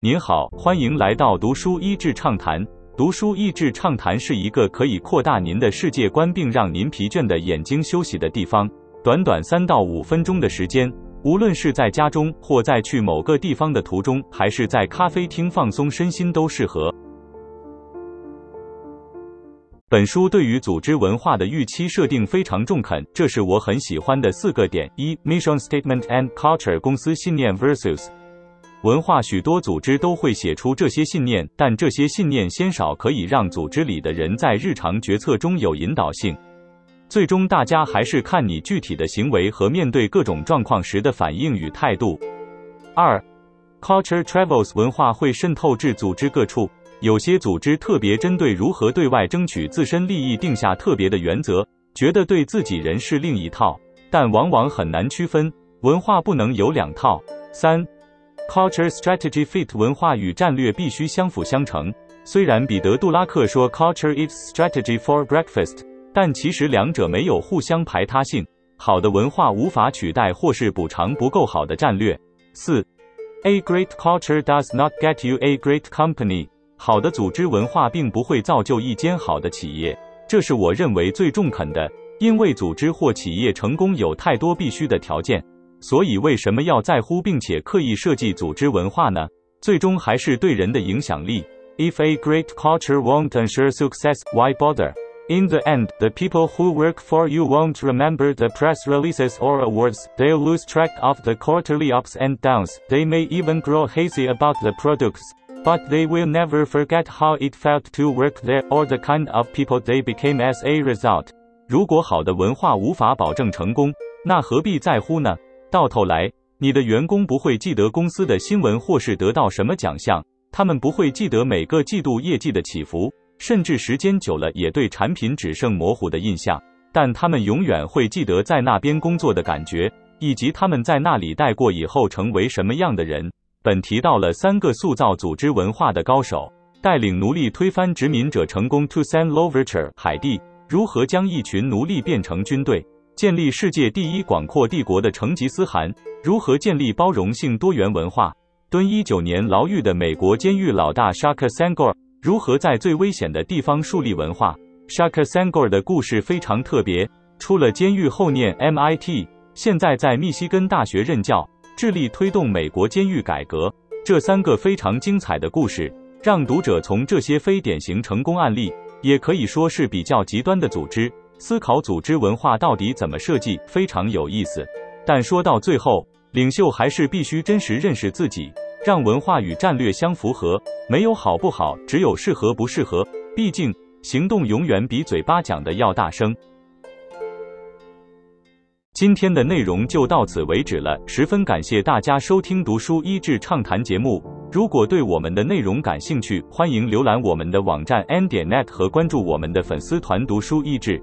您好，欢迎来到读书益智畅谈。读书益智畅谈是一个可以扩大您的世界观，并让您疲倦的眼睛休息的地方。短短三到五分钟的时间，无论是在家中，或在去某个地方的途中，还是在咖啡厅放松身心，都适合。本书对于组织文化的预期设定非常中肯，这是我很喜欢的四个点：一、Mission Statement and Culture，公司信念 versus。文化许多组织都会写出这些信念，但这些信念鲜少可以让组织里的人在日常决策中有引导性。最终，大家还是看你具体的行为和面对各种状况时的反应与态度。二，Culture travels，文化会渗透至组织各处。有些组织特别针对如何对外争取自身利益定下特别的原则，觉得对自己人是另一套，但往往很难区分。文化不能有两套。三。Culture strategy fit 文化与战略必须相辅相成。虽然彼得·杜拉克说 Culture is strategy for breakfast，但其实两者没有互相排他性。好的文化无法取代或是补偿不够好的战略。四，A great culture does not get you a great company。好的组织文化并不会造就一间好的企业，这是我认为最中肯的。因为组织或企业成功有太多必须的条件。所以，为什么要在乎并且刻意设计组织文化呢？最终还是对人的影响力。If a great culture won't ensure success, why bother? In the end, the people who work for you won't remember the press releases or awards. They'll lose track of the quarterly ups and downs. They may even grow hazy about the products. But they will never forget how it felt to work there or the kind of people they became as a result. 如果好的文化无法保证成功，那何必在乎呢？ 到头来，你的员工不会记得公司的新闻或是得到什么奖项，他们不会记得每个季度业绩的起伏，甚至时间久了也对产品只剩模糊的印象。但他们永远会记得在那边工作的感觉，以及他们在那里待过以后成为什么样的人。本提到了三个塑造组织文化的高手，带领奴隶推翻殖民者成功。To San Loverture，海地如何将一群奴隶变成军队？建立世界第一广阔帝国的成吉思汗如何建立包容性多元文化？蹲一九年牢狱的美国监狱老大 Shaka Sangor 如何在最危险的地方树立文化？Shaka Sangor 的故事非常特别，出了监狱后念 MIT，现在在密西根大学任教，致力推动美国监狱改革。这三个非常精彩的故事，让读者从这些非典型成功案例，也可以说是比较极端的组织。思考组织文化到底怎么设计，非常有意思。但说到最后，领袖还是必须真实认识自己，让文化与战略相符合。没有好不好，只有适合不适合。毕竟，行动永远比嘴巴讲的要大声。今天的内容就到此为止了，十分感谢大家收听《读书益智畅谈》节目。如果对我们的内容感兴趣，欢迎浏览我们的网站 n 点 net 和关注我们的粉丝团“读书益智”。